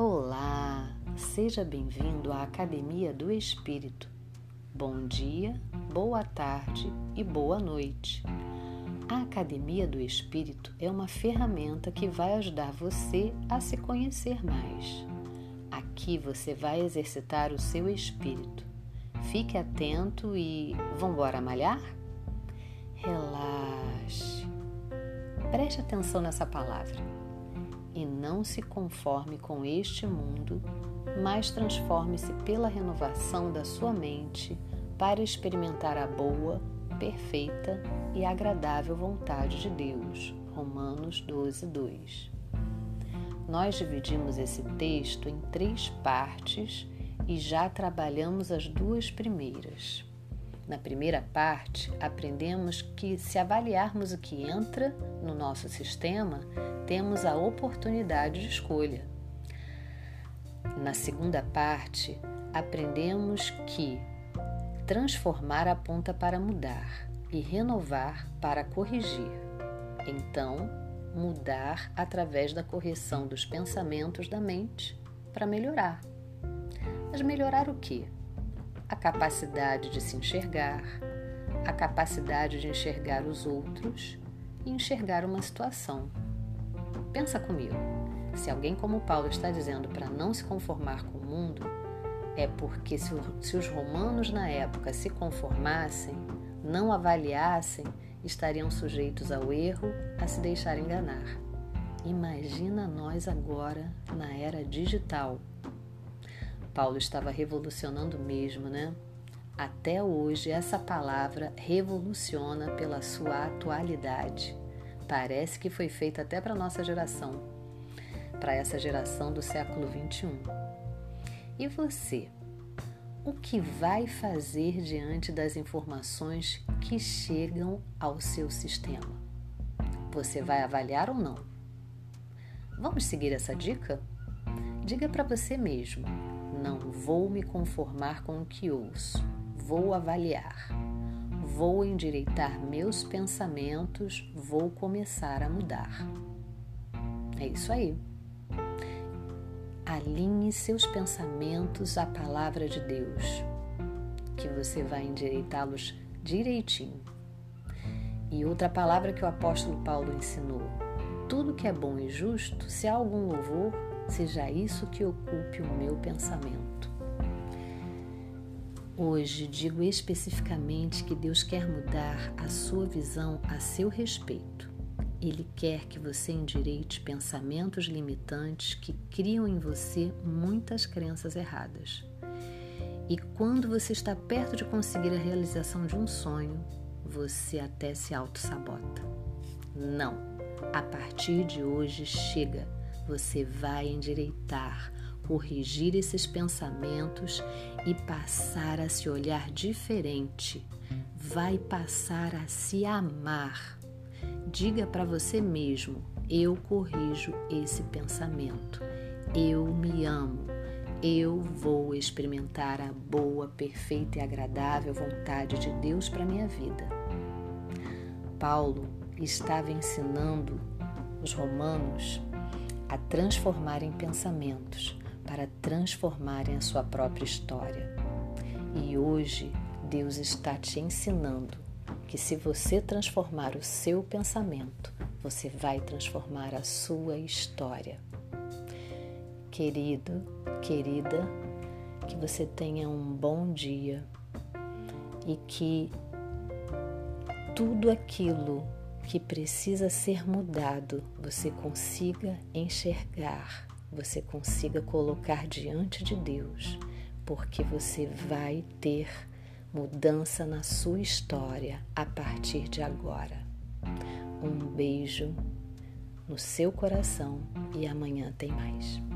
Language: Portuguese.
Olá, seja bem-vindo à Academia do Espírito. Bom dia, boa tarde e boa noite. A Academia do Espírito é uma ferramenta que vai ajudar você a se conhecer mais. Aqui você vai exercitar o seu espírito. Fique atento e vamos embora malhar? Relaxe. Preste atenção nessa palavra. E não se conforme com este mundo, mas transforme-se pela renovação da sua mente para experimentar a boa, perfeita e agradável vontade de Deus. Romanos 12, 2. Nós dividimos esse texto em três partes e já trabalhamos as duas primeiras. Na primeira parte, aprendemos que se avaliarmos o que entra no nosso sistema, temos a oportunidade de escolha. Na segunda parte, aprendemos que transformar aponta para mudar e renovar para corrigir. Então, mudar através da correção dos pensamentos da mente para melhorar. Mas melhorar o quê? A capacidade de se enxergar, a capacidade de enxergar os outros e enxergar uma situação. Pensa comigo, se alguém como Paulo está dizendo para não se conformar com o mundo, é porque se, os romanos na época se conformassem, não avaliassem, estariam sujeitos ao erro, a se deixar enganar. Imagina nós agora na era digital Paulo estava revolucionando mesmo, né? Até hoje, essa palavra revoluciona pela sua atualidade. Parece que foi feita até para nossa geração, para essa geração do século 21. E você? O que vai fazer diante das informações que chegam ao seu sistema? Você vai avaliar ou não? Vamos seguir essa dica? Diga para você mesmo não vou me conformar com o que ouço, vou avaliar, vou endireitar meus pensamentos, vou começar a mudar. É isso aí. Alinhe seus pensamentos à palavra de Deus, que você vai endireitá-los direitinho. E outra palavra que o apóstolo Paulo ensinou: tudo que é bom e justo, se há algum louvor, seja isso que ocupe o meu pensamento. Hoje digo especificamente que Deus quer mudar a sua visão a seu respeito. Ele quer que você endireite pensamentos limitantes que criam em você muitas crenças erradas. E quando você está perto de conseguir a realização de um sonho, você até se auto-sabota. Não, a partir de hoje chega você vai endireitar, corrigir esses pensamentos e passar a se olhar diferente. Vai passar a se amar. Diga para você mesmo: eu corrijo esse pensamento. Eu me amo. Eu vou experimentar a boa, perfeita e agradável vontade de Deus para minha vida. Paulo estava ensinando os romanos a transformarem pensamentos, para transformarem a sua própria história. E hoje Deus está te ensinando que se você transformar o seu pensamento, você vai transformar a sua história. Querido, querida, que você tenha um bom dia e que tudo aquilo que precisa ser mudado, você consiga enxergar, você consiga colocar diante de Deus, porque você vai ter mudança na sua história a partir de agora. Um beijo no seu coração e amanhã tem mais.